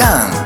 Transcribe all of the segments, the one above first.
Jan.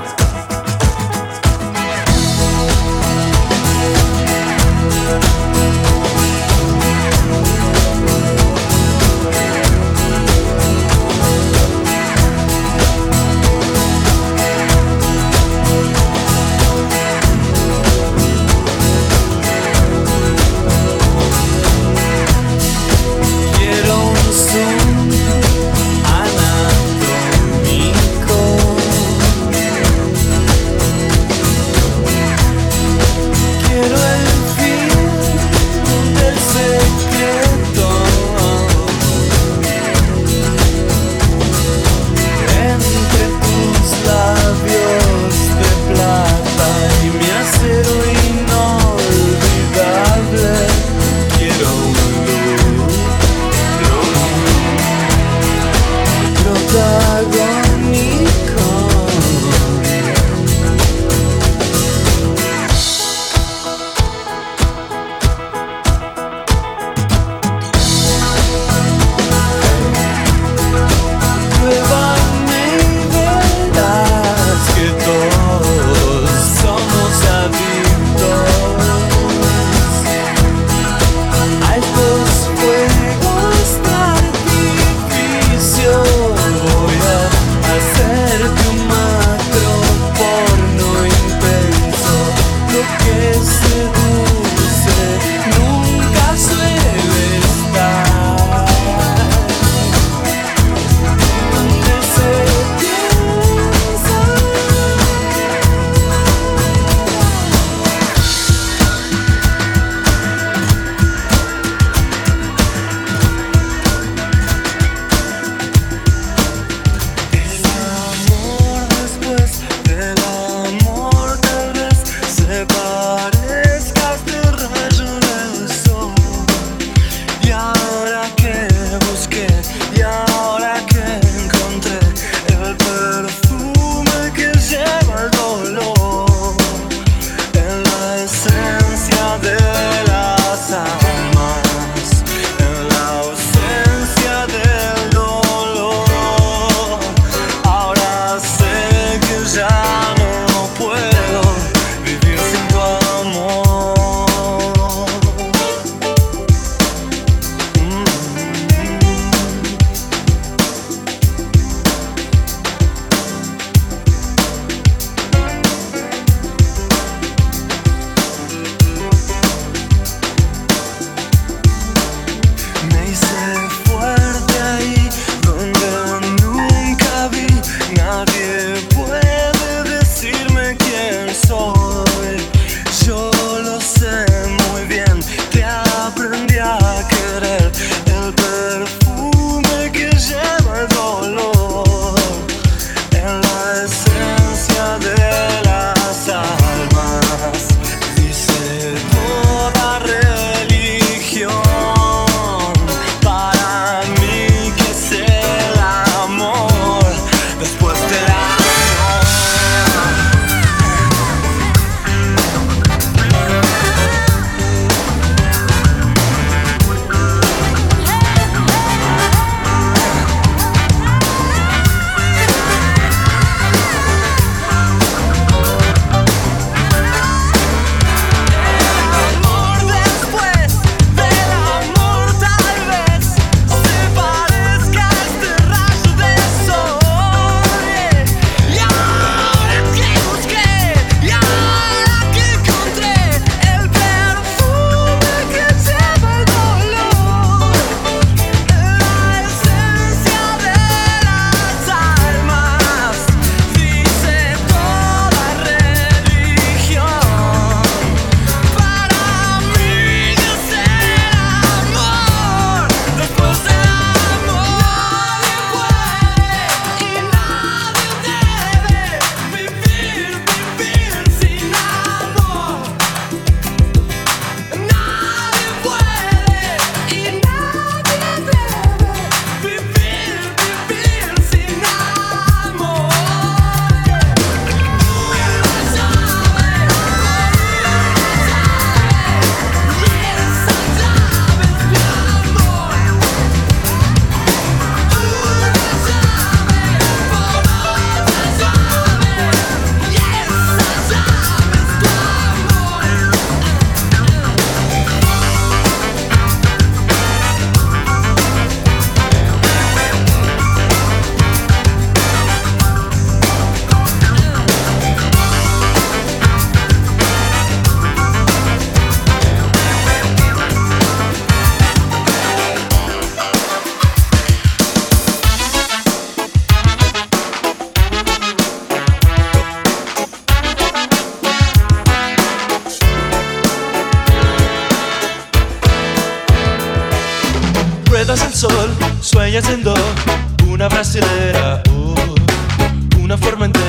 sogno accendo una brasileira, oh, uh, una formentera.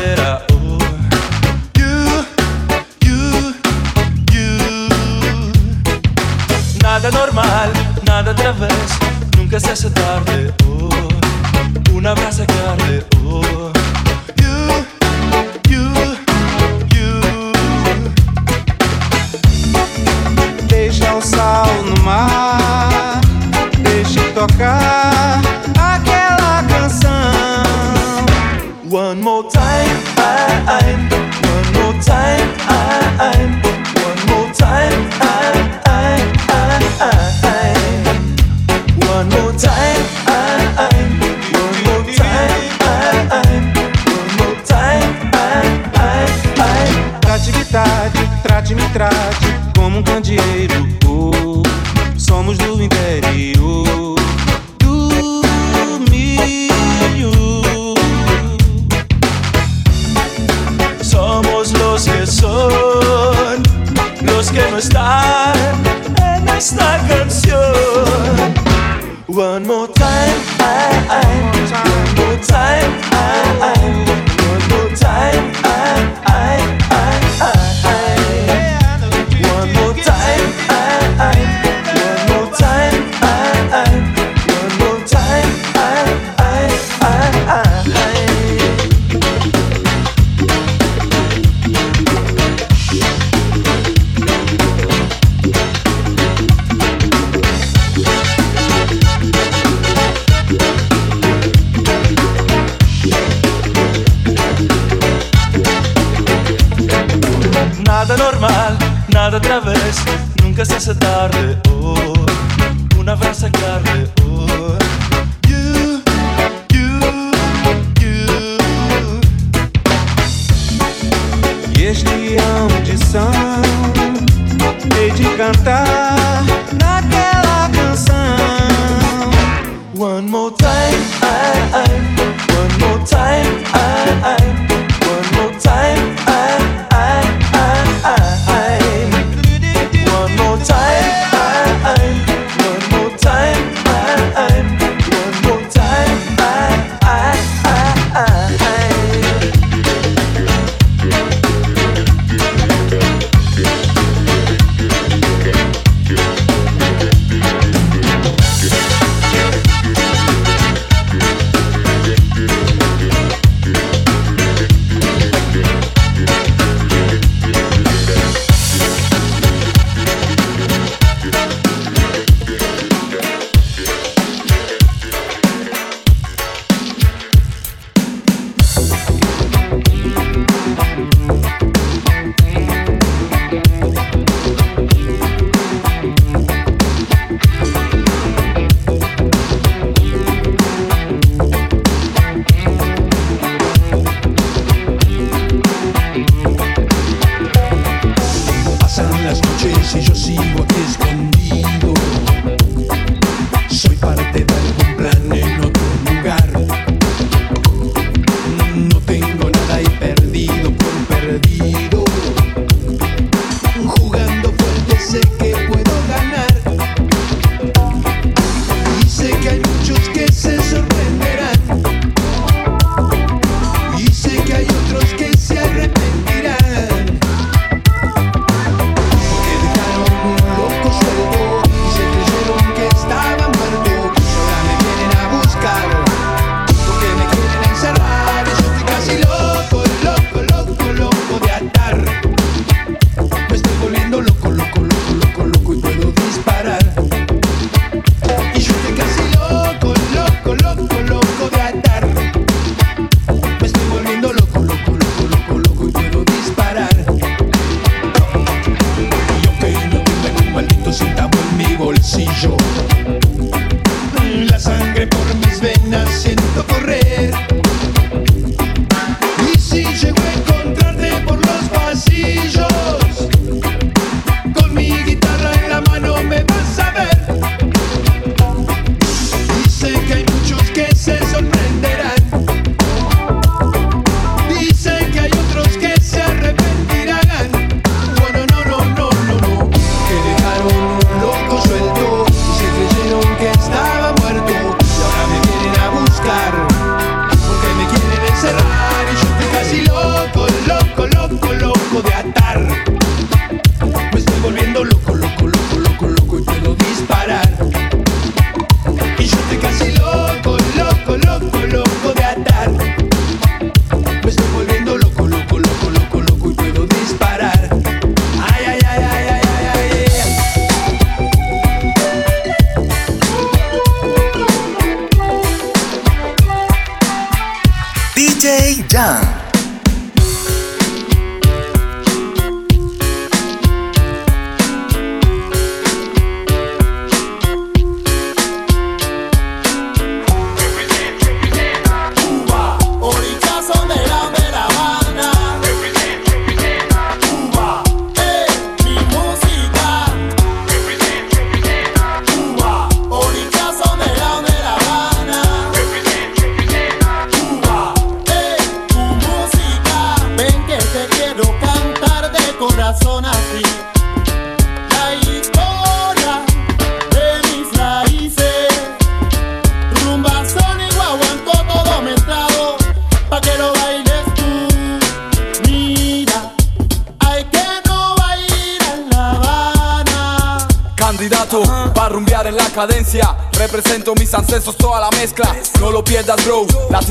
se tarde oh, una frase carne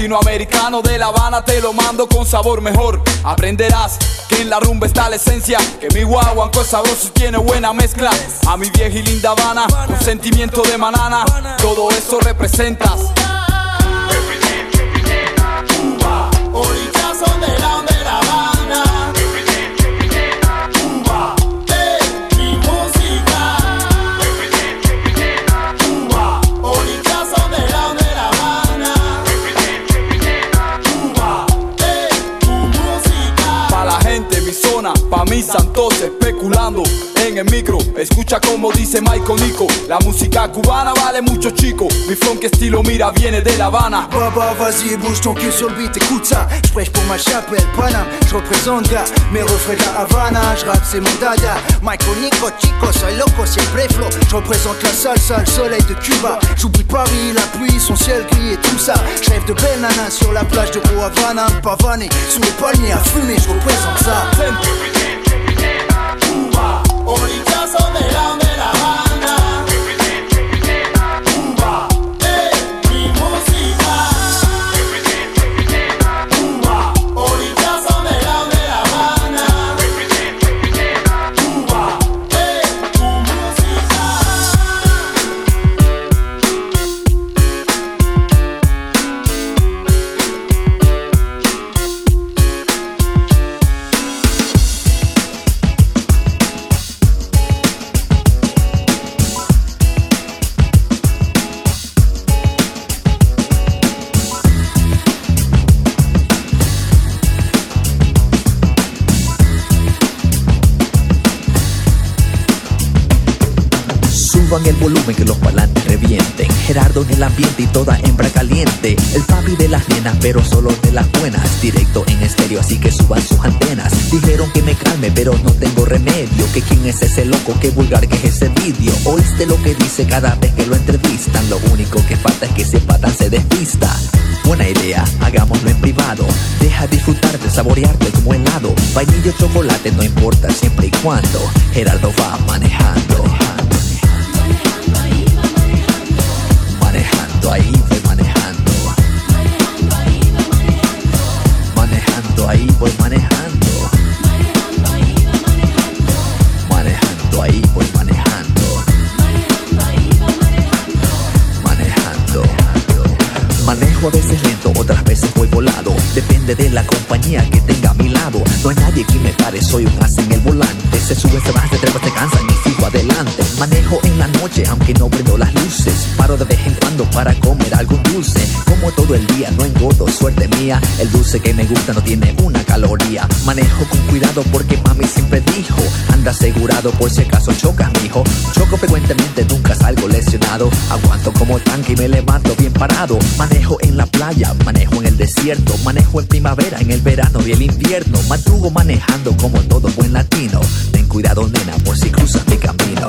Latinoamericano de La Habana te lo mando con sabor mejor. Aprenderás que en la rumba está la esencia. Que mi guaguanco es sabroso tiene buena mezcla. A mi vieja y linda Habana, un sentimiento de manana. Todo eso representas. mi santos especulando en el micro. Escucha como dice Michael Nico. La música cubana vale mucho chico. Mi funk estilo mira viene de La Habana. Baba, vas-y, bouge ton cul sur le beat, écoute ça. J'prêche pour ma chapelle, Panam. J'représente gars, mes refrains de Havana. J'rappe, c'est mon dada. Michael Nico, chico, soy loco, siempre flow. J'représente la salsa, le soleil de Cuba. J'oublie Paris, la pluie, son ciel gris et tout ça. J'rêve de belles nanas sur la plage de Havana. Pavané, sous les palmiers à fumer, j'représente ça. Orichazo de la por si acaso chocas, mijo. Choco frecuentemente, nunca salgo lesionado. Aguanto como tanque y me levanto bien parado. Manejo en la playa, manejo en el desierto, manejo en primavera, en el verano y el invierno. Madrugo manejando como todo buen latino. Ten cuidado, nena, por si cruzas mi camino.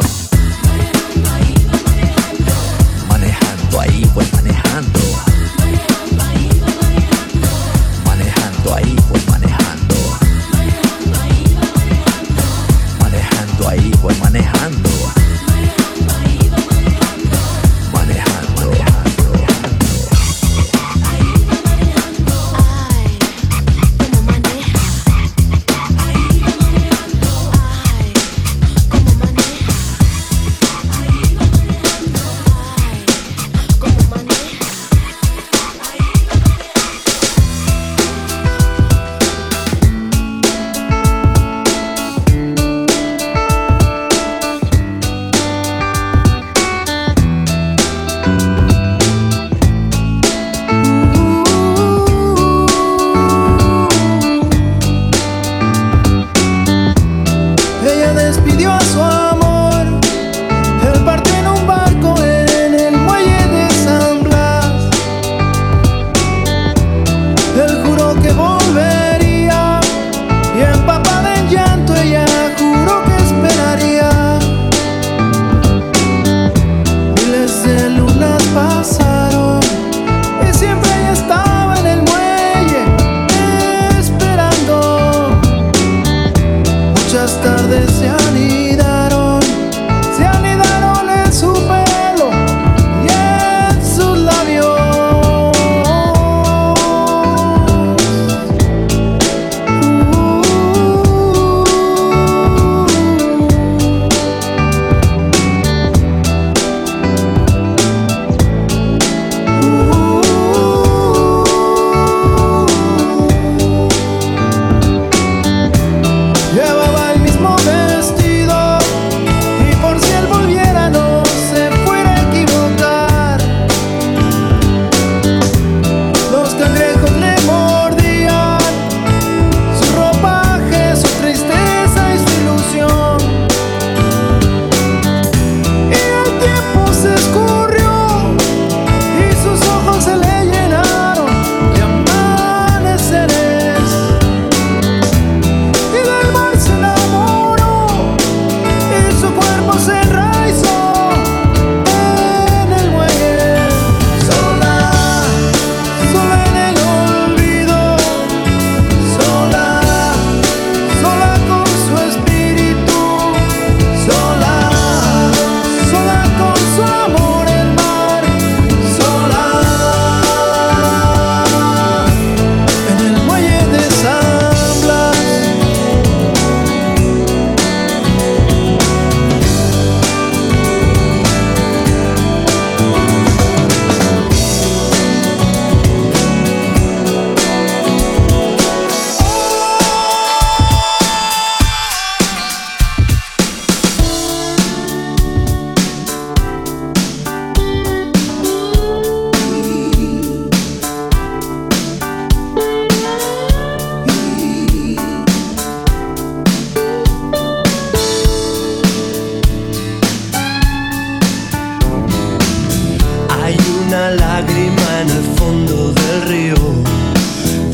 en el fondo del río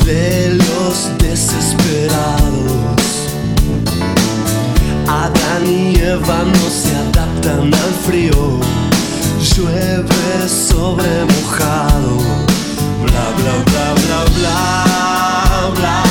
de los desesperados. Adán y Eva no se adaptan al frío, llueve sobre mojado. Bla bla bla bla bla bla.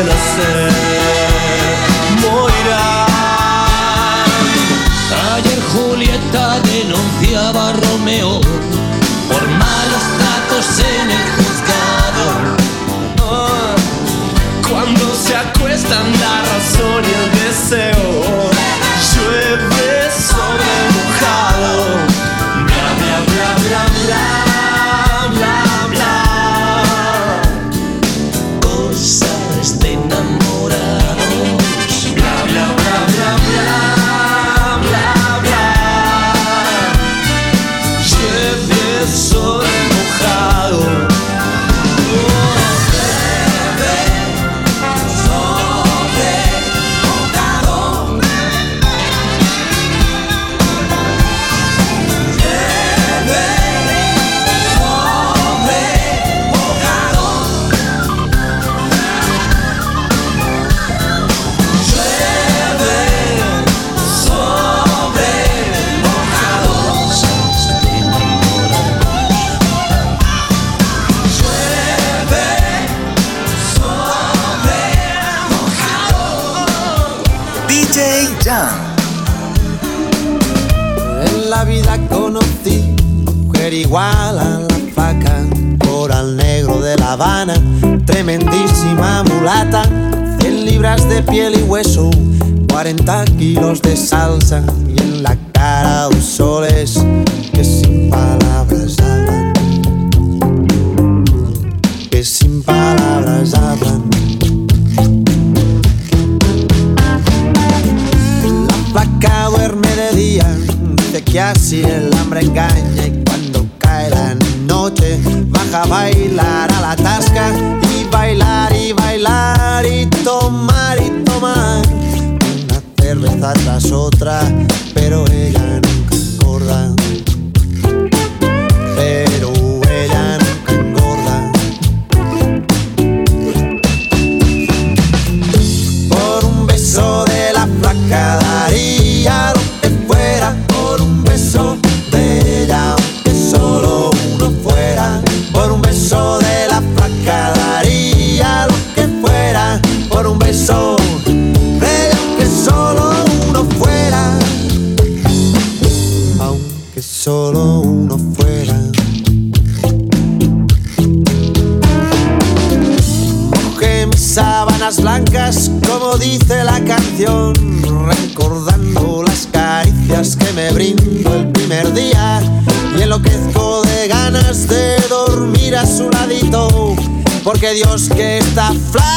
de. Ayer Julieta denunciaba a Romeo por malos tratos en el juzgado. Ah, cuando se acuestan la razón. Dios que está flaco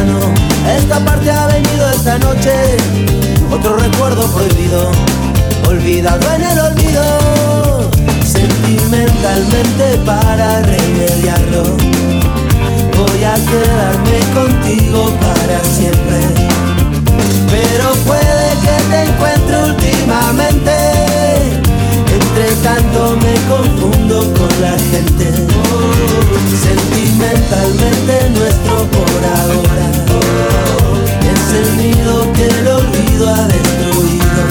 Esta parte ha venido esta noche, otro recuerdo prohibido, olvidado en el olvido, sentimentalmente para remediarlo. Voy a quedarme contigo para siempre, pero puede que te encuentre últimamente. Tanto me confundo con la gente. Sentimentalmente nuestro por ahora. Es el nido que el olvido ha destruido.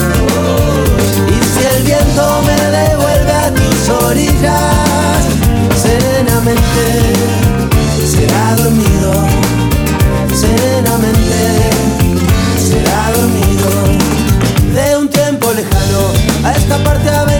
Y si el viento me devuelve a tus orillas Serenamente será dormido. Serenamente será dormido. De un tiempo lejano a esta parte ha venido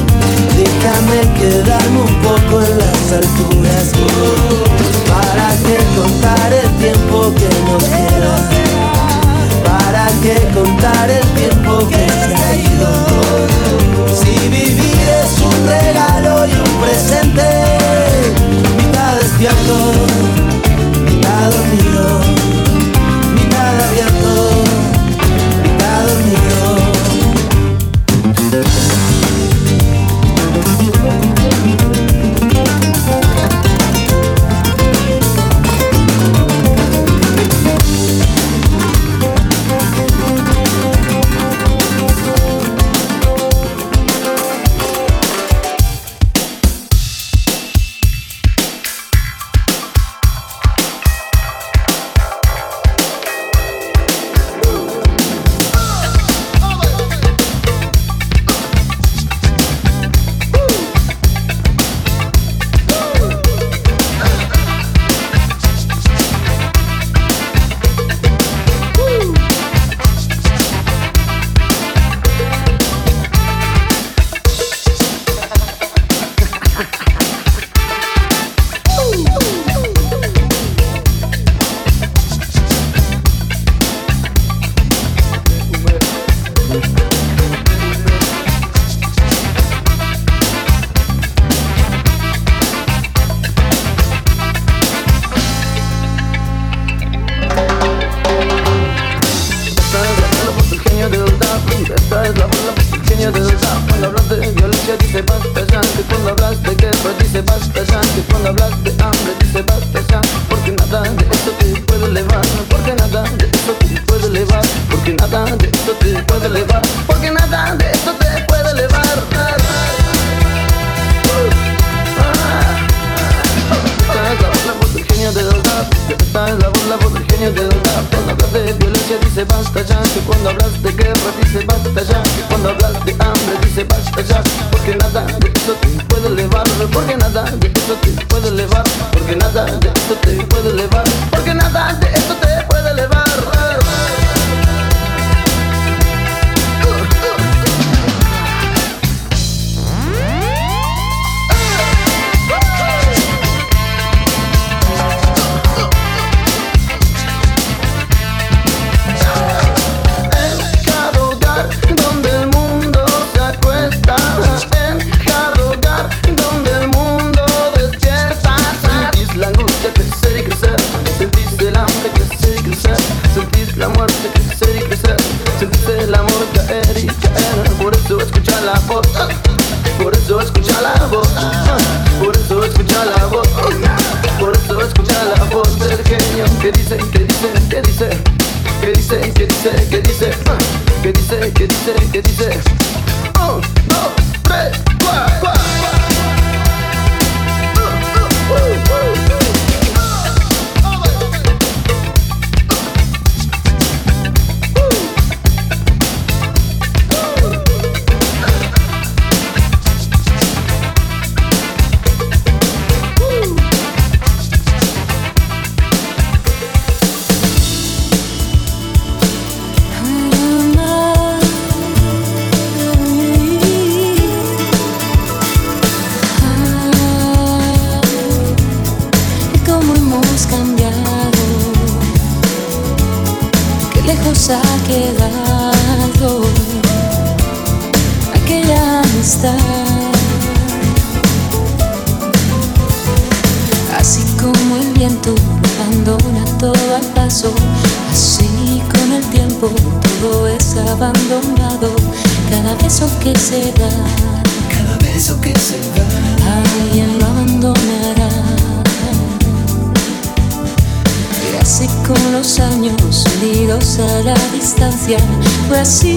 Déjame quedarme un poco en las alturas. Para que contar el tiempo que nos queda Para que contar el tiempo que se ha ido. Si vivir es un regalo y un presente Mitad despierto, mitad dormido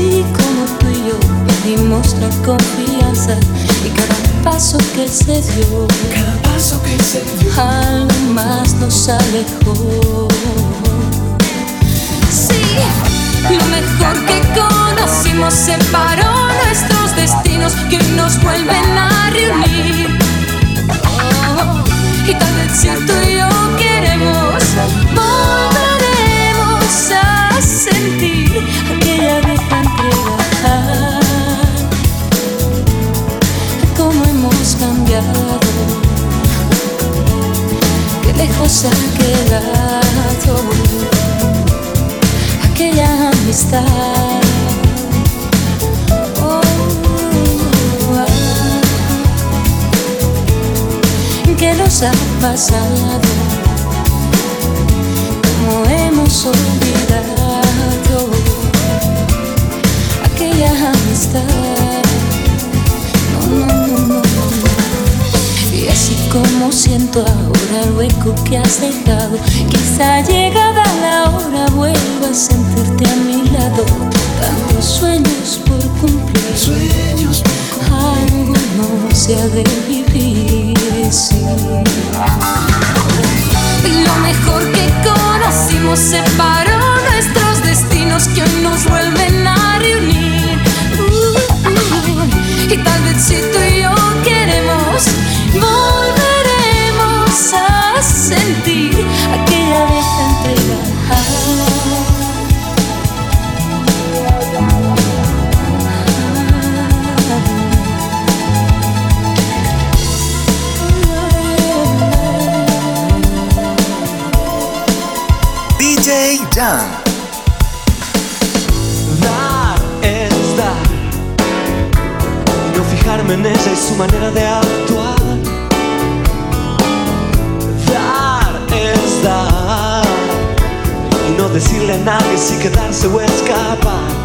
así como tú y yo perdimos la confianza. Y cada paso que se dio, cada paso que se dio, algo más nos alejó. Sí, lo mejor que conocimos separó nuestros destinos que nos vuelven a reunir. Oh, y tal vez si tú y yo lejos quedado aquella amistad. Oh, ah, ¿Qué nos ha pasado? ¿Cómo hemos olvidado aquella amistad? No, no, no, no. Y así como siento ahora el hueco que has dejado, quizá llegada la hora vuelva a sentirte a mi lado. Tantos sueños por cumplir, sueños algo no se ha de vivir. sí. Lo mejor que conocimos separó nuestros destinos que hoy nos vuelven a reunir. Uh, uh, y tal vez si tú y DJ Jan. Dar es dar no fijarme en ella y su manera de actuar. Dar es dar y no decirle a nadie si quedarse o escapar.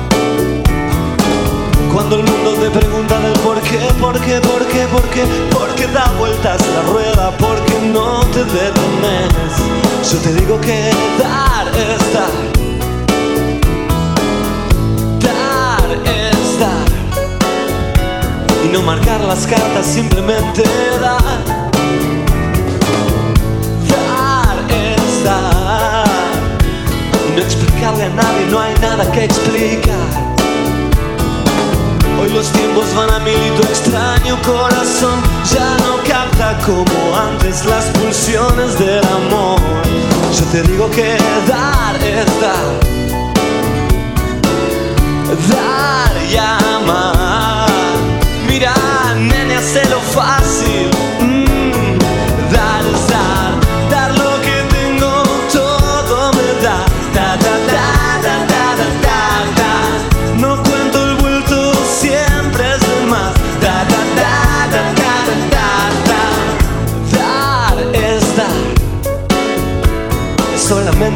Cuando el mundo te pregunta del por qué, por qué, por qué, por qué, por qué da vueltas la rueda, por qué no te detienes. Yo te digo que dar es dar. Dar es dar y no marcar las cartas, simplemente dar. Dar es dar y no explicarle a nadie, no hay nada que explicar. Los tiempos van a mil y tu extraño corazón ya no capta como antes las pulsiones del amor. Yo te digo que dar es dar dar y amar. Mira, nene, hazlo fácil.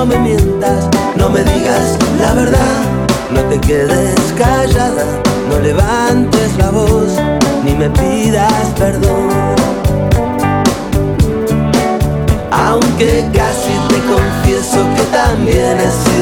no me mientas, no me digas la verdad, no te quedes callada, no levantes la voz, ni me pidas perdón. Aunque casi te confieso que también he sido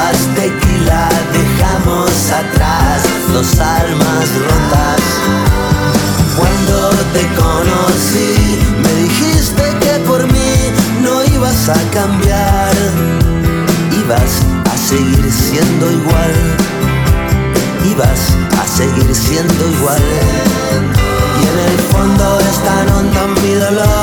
copas tequila dejamos atrás los almas rotas. Cuando te conocí, me dijiste que por mí no ibas a cambiar, ibas a seguir siendo igual, ibas a seguir siendo igual. Y en el fondo es tan hondo mi dolor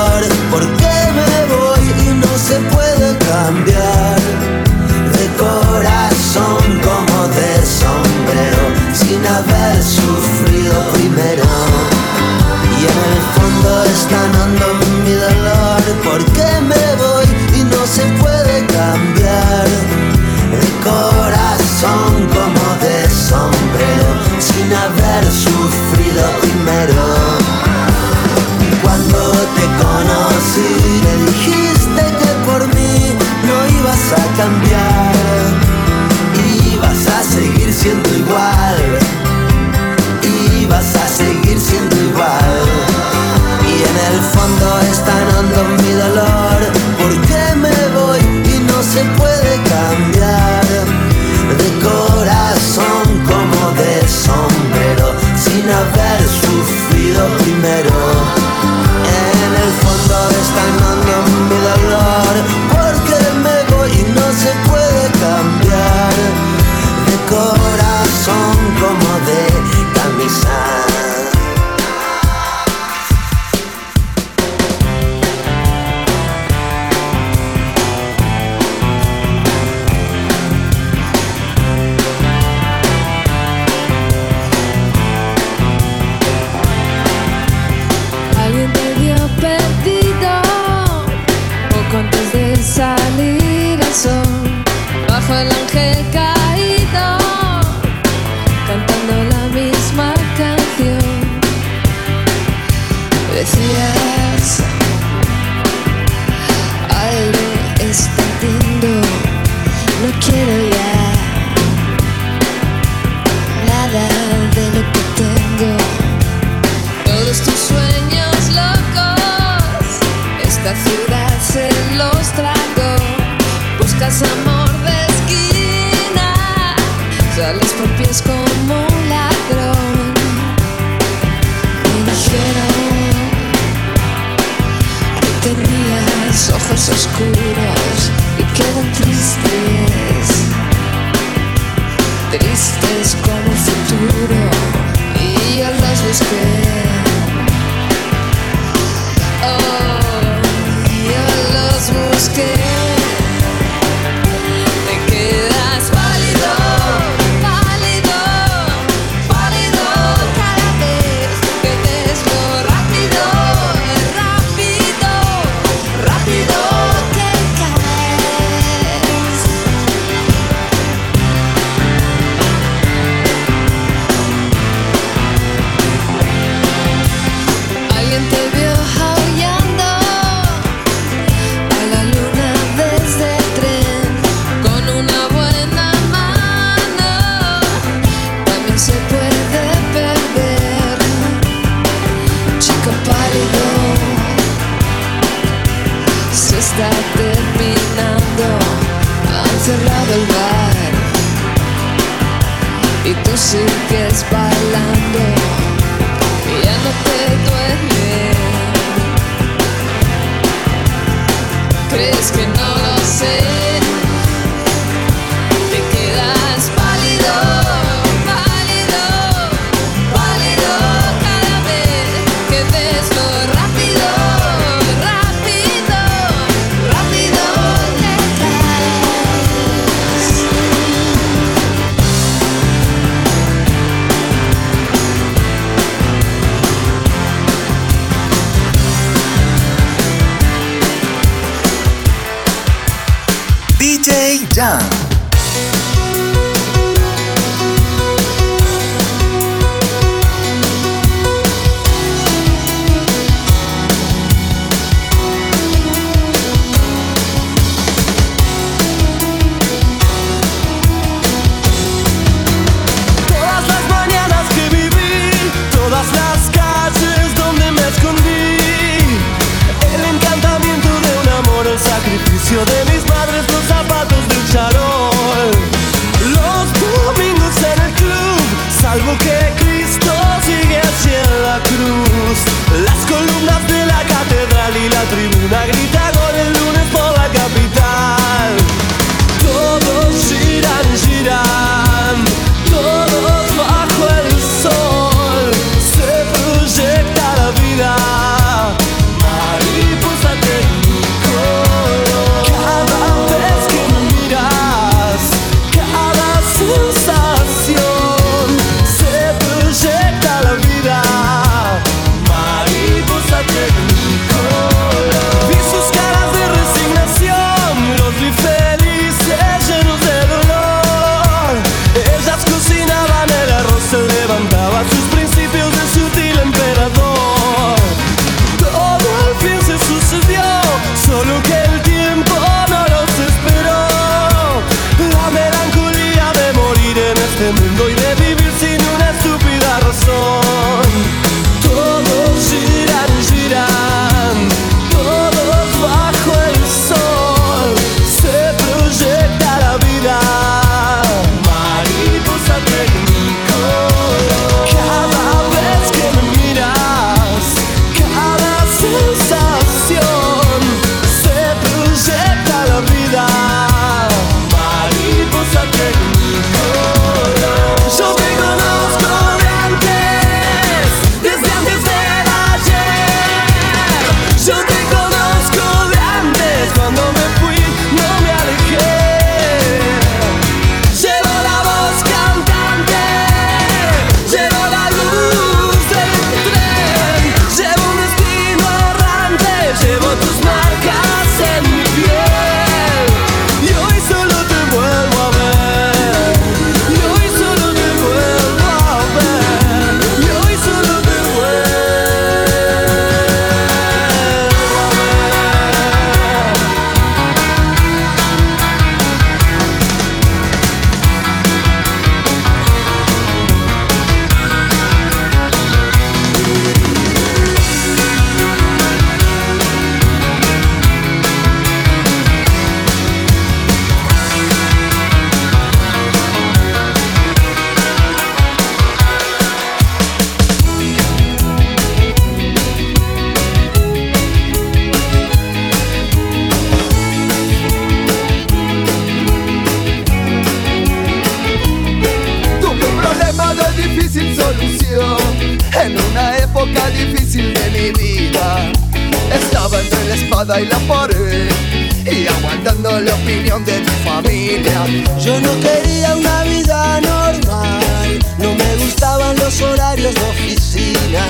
y y aguantando la opinión de mi familia. Yo no quería una vida normal, no me gustaban los horarios de oficina.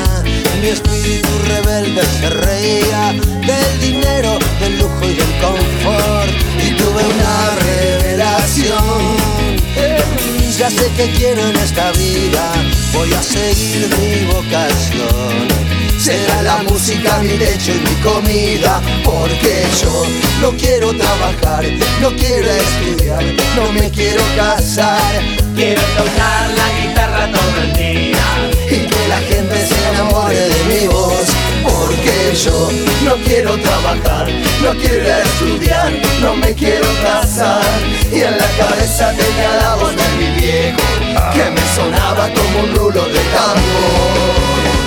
Mi espíritu rebelde se reía del dinero, del lujo y del confort. Y tuve una revelación. Ya sé que quiero en esta vida, voy a seguir mi vocación. Será la música mi lecho y mi comida, porque yo no quiero trabajar, no quiero estudiar, no me quiero casar. Quiero tocar la guitarra todo el día y que la gente se enamore de mi voz, porque yo no quiero trabajar, no quiero estudiar, no me quiero casar. Y en la cabeza tenía la voz de mi viejo, que me sonaba como un rulo de tango.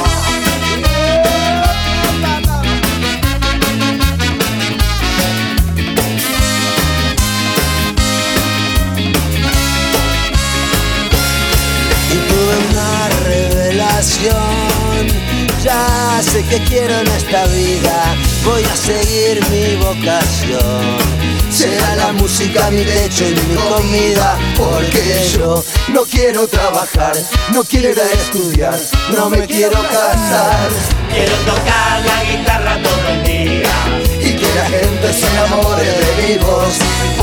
Que quiero en esta vida. Voy a seguir mi vocación. Será la música mi techo y mi comida, porque yo no quiero trabajar, no quiero ir a estudiar, no me quiero casar. Quiero tocar la guitarra todo el día y que la gente se enamore de mi voz,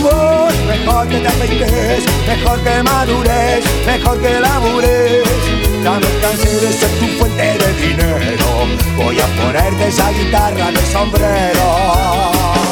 Vos, mejor que te afeites, mejor que madures, mejor que labures. Ya me cansé de ser tu fuente de dinero, voy a ponerte esa guitarra de sombrero.